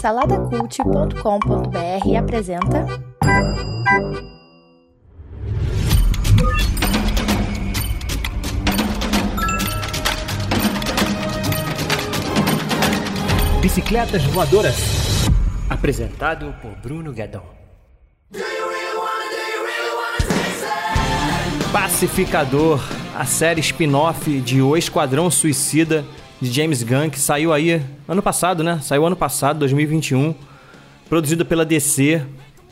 Saladacult.com.br apresenta. Bicicletas Voadoras. Apresentado por Bruno Guedon. Pacificador, a série spin-off de O Esquadrão Suicida de James Gunn, que saiu aí ano passado, né? Saiu ano passado, 2021, produzido pela DC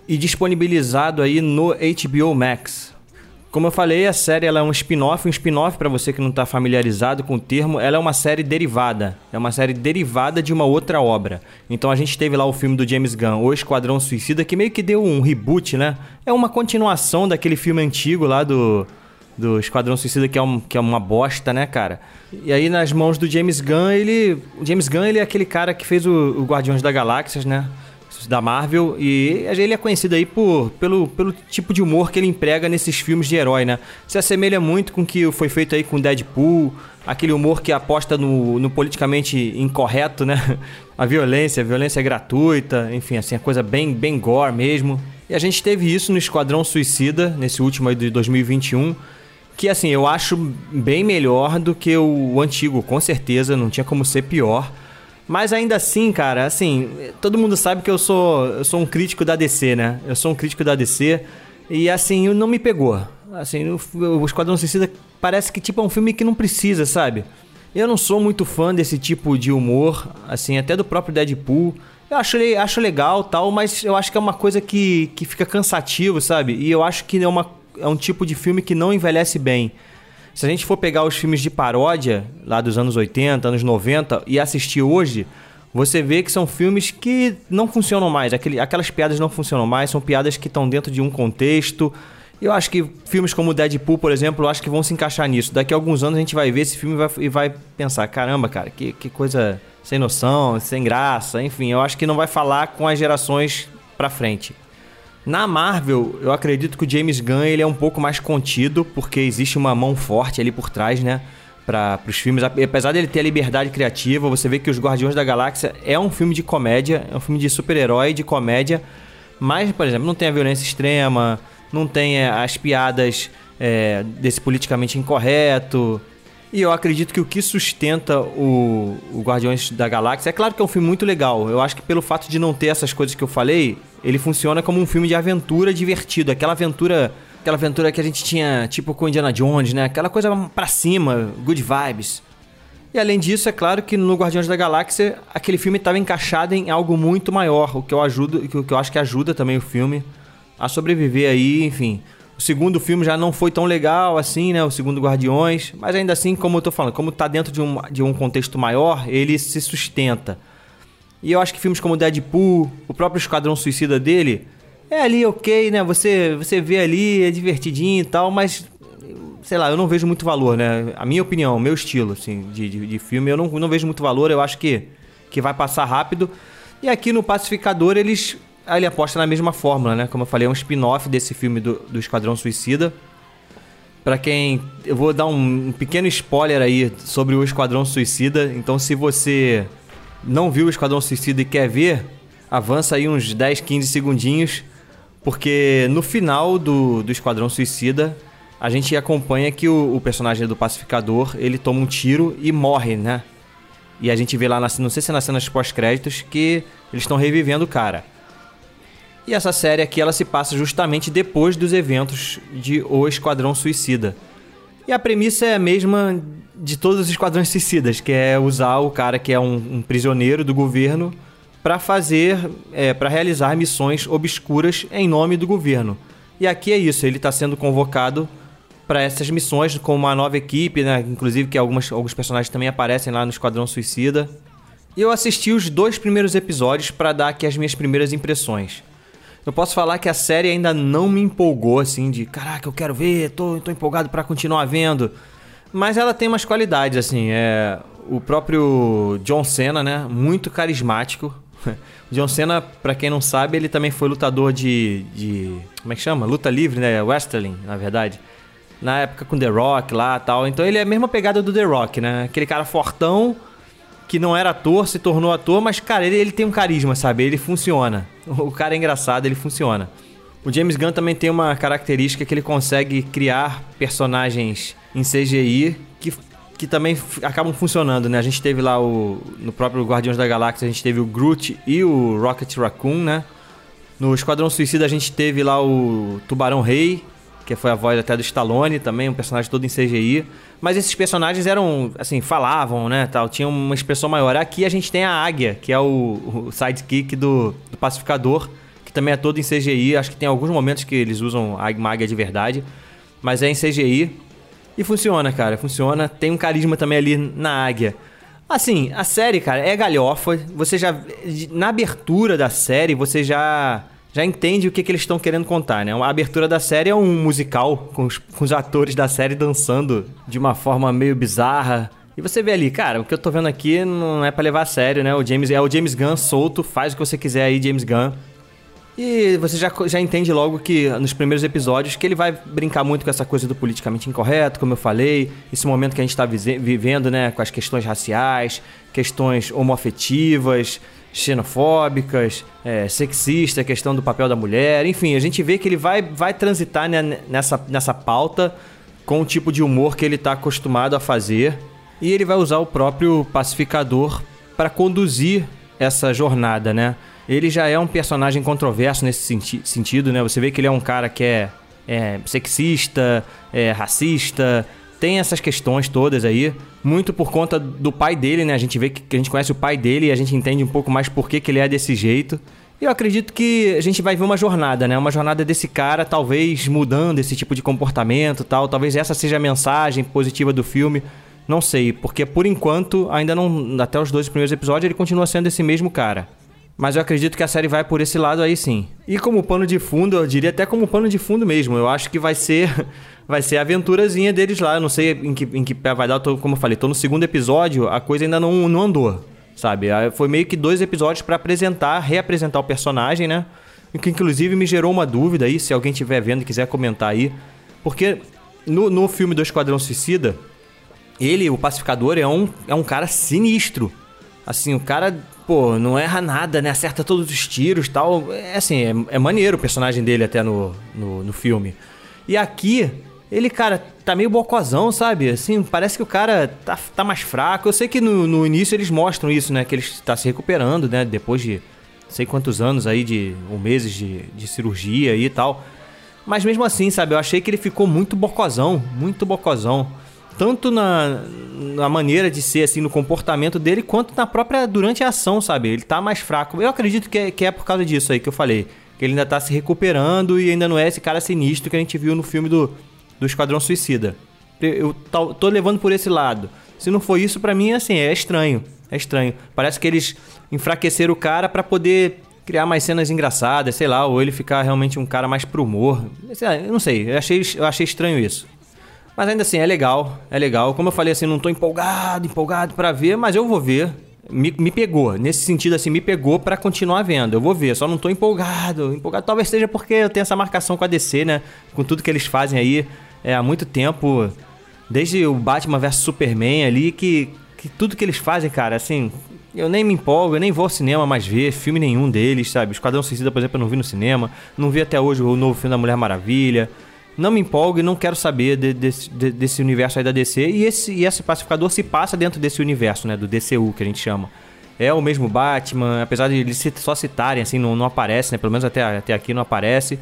e disponibilizado aí no HBO Max. Como eu falei, a série ela é um spin-off, um spin-off para você que não está familiarizado com o termo, ela é uma série derivada, é uma série derivada de uma outra obra. Então a gente teve lá o filme do James Gunn, O Esquadrão Suicida, que meio que deu um reboot, né? É uma continuação daquele filme antigo lá do do Esquadrão Suicida, que é, um, que é uma bosta, né, cara? E aí, nas mãos do James Gunn, ele. O James Gunn, ele é aquele cara que fez o, o Guardiões da Galáxias, né? Da Marvel. E ele é conhecido aí por, pelo, pelo tipo de humor que ele emprega nesses filmes de herói, né? Se assemelha muito com o que foi feito aí com Deadpool, aquele humor que aposta no, no politicamente incorreto, né? A violência, a violência gratuita, enfim, assim, a coisa bem, bem gore mesmo. E a gente teve isso no Esquadrão Suicida, nesse último aí de 2021 que assim, eu acho bem melhor do que o antigo, com certeza, não tinha como ser pior. Mas ainda assim, cara, assim, todo mundo sabe que eu sou, eu sou um crítico da DC, né? Eu sou um crítico da DC e assim, não me pegou. Assim, o, Esquadrão Suicida parece que tipo é um filme que não precisa, sabe? Eu não sou muito fã desse tipo de humor, assim, até do próprio Deadpool. Eu acho, acho legal tal, mas eu acho que é uma coisa que, que fica cansativo, sabe? E eu acho que é uma é um tipo de filme que não envelhece bem. Se a gente for pegar os filmes de paródia, lá dos anos 80, anos 90, e assistir hoje, você vê que são filmes que não funcionam mais. Aquele, aquelas piadas não funcionam mais, são piadas que estão dentro de um contexto. Eu acho que filmes como Deadpool, por exemplo, eu acho que vão se encaixar nisso. Daqui a alguns anos a gente vai ver esse filme e vai, e vai pensar: caramba, cara, que, que coisa sem noção, sem graça. Enfim, eu acho que não vai falar com as gerações pra frente. Na Marvel, eu acredito que o James Gunn ele é um pouco mais contido, porque existe uma mão forte ali por trás, né? Para os filmes. Apesar dele ter a liberdade criativa, você vê que Os Guardiões da Galáxia é um filme de comédia, é um filme de super-herói, de comédia. Mas, por exemplo, não tem a violência extrema, não tem é, as piadas é, desse politicamente incorreto. E eu acredito que o que sustenta o, o Guardiões da Galáxia, é claro que é um filme muito legal. Eu acho que pelo fato de não ter essas coisas que eu falei, ele funciona como um filme de aventura divertido. Aquela aventura. Aquela aventura que a gente tinha, tipo com Indiana Jones, né? Aquela coisa pra cima, good vibes. E além disso, é claro que no Guardiões da Galáxia, aquele filme estava encaixado em algo muito maior, o que eu ajudo, o que eu acho que ajuda também o filme a sobreviver aí, enfim. O segundo filme já não foi tão legal assim, né? O segundo Guardiões, mas ainda assim, como eu tô falando, como tá dentro de um, de um contexto maior, ele se sustenta. E eu acho que filmes como Deadpool, o próprio Esquadrão Suicida dele, é ali ok, né? Você, você vê ali, é divertidinho e tal, mas sei lá, eu não vejo muito valor, né? A minha opinião, meu estilo, assim, de, de, de, filme, eu não, não vejo muito valor, eu acho que, que vai passar rápido. E aqui no Pacificador eles. Ele aposta na mesma fórmula, né? Como eu falei, é um spin-off desse filme do, do Esquadrão Suicida. Para quem. Eu vou dar um, um pequeno spoiler aí sobre o Esquadrão Suicida. Então, se você não viu o Esquadrão Suicida e quer ver, avança aí uns 10, 15 segundinhos, porque no final do, do Esquadrão Suicida, a gente acompanha que o, o personagem do pacificador, ele toma um tiro e morre, né? E a gente vê lá, na, não sei se é nas cenas pós-créditos, que eles estão revivendo o cara. E essa série aqui, ela se passa justamente depois dos eventos de O Esquadrão Suicida. E a premissa é a mesma de todos os esquadrões suicidas, que é usar o cara que é um, um prisioneiro do governo para fazer, é, para realizar missões obscuras em nome do governo. E aqui é isso, ele está sendo convocado para essas missões com uma nova equipe, né? Inclusive que algumas, alguns personagens também aparecem lá no Esquadrão Suicida. E eu assisti os dois primeiros episódios para dar aqui as minhas primeiras impressões. Eu posso falar que a série ainda não me empolgou assim de, caraca, eu quero ver, tô, tô empolgado para continuar vendo. Mas ela tem umas qualidades, assim. É, o próprio John Cena, né? Muito carismático. John Cena, para quem não sabe, ele também foi lutador de, de. Como é que chama? Luta livre, né? Wrestling, na verdade. Na época com The Rock lá tal. Então ele é a mesma pegada do The Rock, né? Aquele cara fortão que não era ator, se tornou ator, mas, cara, ele, ele tem um carisma, sabe? Ele funciona. O cara é engraçado, ele funciona. O James Gunn também tem uma característica que ele consegue criar personagens em CGI que, que também acabam funcionando, né? A gente teve lá o. No próprio Guardiões da Galáxia, a gente teve o Groot e o Rocket Raccoon, né? No Esquadrão Suicida a gente teve lá o Tubarão Rei, que foi a voz até do Stallone também, um personagem todo em CGI. Mas esses personagens eram, assim, falavam, né, tal, tinham uma expressão maior. Aqui a gente tem a Águia, que é o, o sidekick do, do Pacificador, que também é todo em CGI. Acho que tem alguns momentos que eles usam a Águia de verdade, mas é em CGI. E funciona, cara, funciona. Tem um carisma também ali na Águia. Assim, a série, cara, é galhofa. Você já. Na abertura da série, você já. Já entende o que, que eles estão querendo contar, né? A abertura da série é um musical com os, com os atores da série dançando de uma forma meio bizarra. E você vê ali, cara, o que eu tô vendo aqui não é para levar a sério, né? O James é o James Gunn solto, faz o que você quiser aí, James Gunn. E você já, já entende logo que nos primeiros episódios que ele vai brincar muito com essa coisa do politicamente incorreto, como eu falei, esse momento que a gente está vivendo, né, com as questões raciais, questões homoafetivas, xenofóbicas, é, sexista, a questão do papel da mulher, enfim, a gente vê que ele vai, vai transitar né, nessa, nessa pauta com o tipo de humor que ele está acostumado a fazer e ele vai usar o próprio pacificador para conduzir essa jornada, né? ele já é um personagem controverso nesse senti sentido, né? Você vê que ele é um cara que é, é sexista, é racista, tem essas questões todas aí, muito por conta do pai dele, né? A gente vê que, a gente conhece o pai dele e a gente entende um pouco mais por que, que ele é desse jeito. Eu acredito que a gente vai ver uma jornada, né? Uma jornada desse cara, talvez mudando esse tipo de comportamento tal. Talvez essa seja a mensagem positiva do filme. Não sei, porque por enquanto, ainda não. Até os dois primeiros episódios, ele continua sendo esse mesmo cara. Mas eu acredito que a série vai por esse lado aí sim. E como pano de fundo, eu diria até como pano de fundo mesmo. Eu acho que vai ser vai ser a aventurazinha deles lá. Eu não sei em que, em que pé vai dar. Tô, como eu falei, tô no segundo episódio, a coisa ainda não, não andou. Sabe? Foi meio que dois episódios para apresentar, reapresentar o personagem, né? Que inclusive me gerou uma dúvida aí, se alguém estiver vendo e quiser comentar aí. Porque no, no filme do Esquadrão Suicida, ele, o pacificador, é um, é um cara sinistro. Assim, o cara pô, não erra nada, né? Acerta todos os tiros tal. É assim, é, é maneiro o personagem dele até no, no, no, filme. E aqui, ele, cara, tá meio bocozão, sabe? Assim, parece que o cara tá, tá mais fraco. Eu sei que no, no início eles mostram isso, né? Que ele está se recuperando, né? Depois de sei quantos anos aí, de ou meses de, de cirurgia e tal. Mas mesmo assim, sabe? Eu achei que ele ficou muito bocozão, muito bocozão tanto na, na maneira de ser, assim, no comportamento dele, quanto na própria, durante a ação, sabe? Ele tá mais fraco. Eu acredito que é, que é por causa disso aí que eu falei. Que ele ainda tá se recuperando e ainda não é esse cara sinistro que a gente viu no filme do, do Esquadrão Suicida. Eu tô, levando por esse lado. Se não for isso, para mim, assim, é estranho. É estranho. Parece que eles enfraqueceram o cara para poder criar mais cenas engraçadas, sei lá, ou ele ficar realmente um cara mais pro humor. Eu não sei, eu achei, eu achei estranho isso. Mas ainda assim, é legal, é legal. Como eu falei assim, não tô empolgado, empolgado para ver, mas eu vou ver. Me, me pegou, nesse sentido assim, me pegou para continuar vendo. Eu vou ver, só não tô empolgado. Empolgado talvez seja porque eu tenho essa marcação com a DC, né? Com tudo que eles fazem aí é, há muito tempo. Desde o Batman vs Superman ali, que, que tudo que eles fazem, cara, assim, eu nem me empolgo, eu nem vou ao cinema mais ver filme nenhum deles, sabe? Esquadrão Suicida, por exemplo, eu não vi no cinema. Não vi até hoje o novo filme da Mulher Maravilha não me empolgo e não quero saber de, de, de, desse universo aí da DC. E esse, e esse pacificador se passa dentro desse universo, né? Do DCU, que a gente chama. É o mesmo Batman, apesar de eles só citarem, assim, não, não aparece, né? Pelo menos até, até aqui não aparece.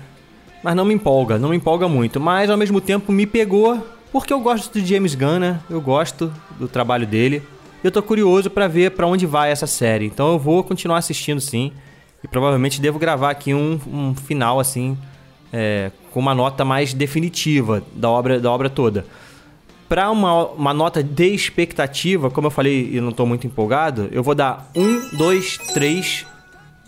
Mas não me empolga, não me empolga muito. Mas ao mesmo tempo me pegou, porque eu gosto de James Gunn, né? Eu gosto do trabalho dele. Eu tô curioso para ver para onde vai essa série. Então eu vou continuar assistindo sim. E provavelmente devo gravar aqui um, um final, assim, é, com uma nota mais definitiva da obra, da obra toda. Para uma, uma nota de expectativa, como eu falei e não estou muito empolgado, eu vou dar um, dois, três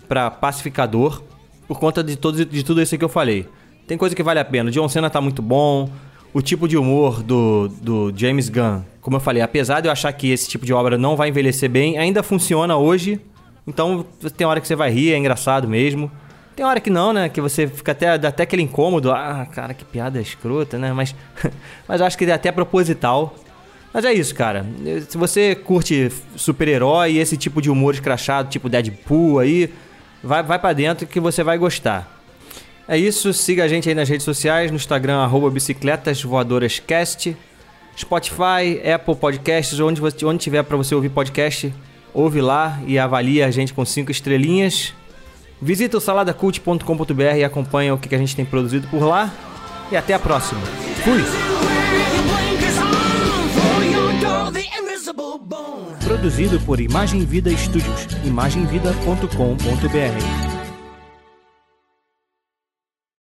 para Pacificador, por conta de, todo, de tudo isso que eu falei. Tem coisa que vale a pena. O John Cena tá muito bom. O tipo de humor do, do James Gunn, como eu falei, apesar de eu achar que esse tipo de obra não vai envelhecer bem, ainda funciona hoje. Então tem hora que você vai rir, é engraçado mesmo. Tem hora que não, né? Que você fica até, dá até aquele incômodo. Ah, cara, que piada escrota, né? Mas, mas acho que é até proposital. Mas é isso, cara. Se você curte super-herói e esse tipo de humor escrachado, tipo Deadpool aí, vai, vai para dentro que você vai gostar. É isso, siga a gente aí nas redes sociais, no Instagram, arroba bicicletasvoadorascast, Spotify, Apple Podcasts, onde, onde tiver para você ouvir podcast, ouve lá e avalia a gente com cinco estrelinhas. Visita o saladacult.com.br e acompanha o que a gente tem produzido por lá. E até a próxima. Fui! Produzido por Imagem Vida Studios, imagemvida.com.br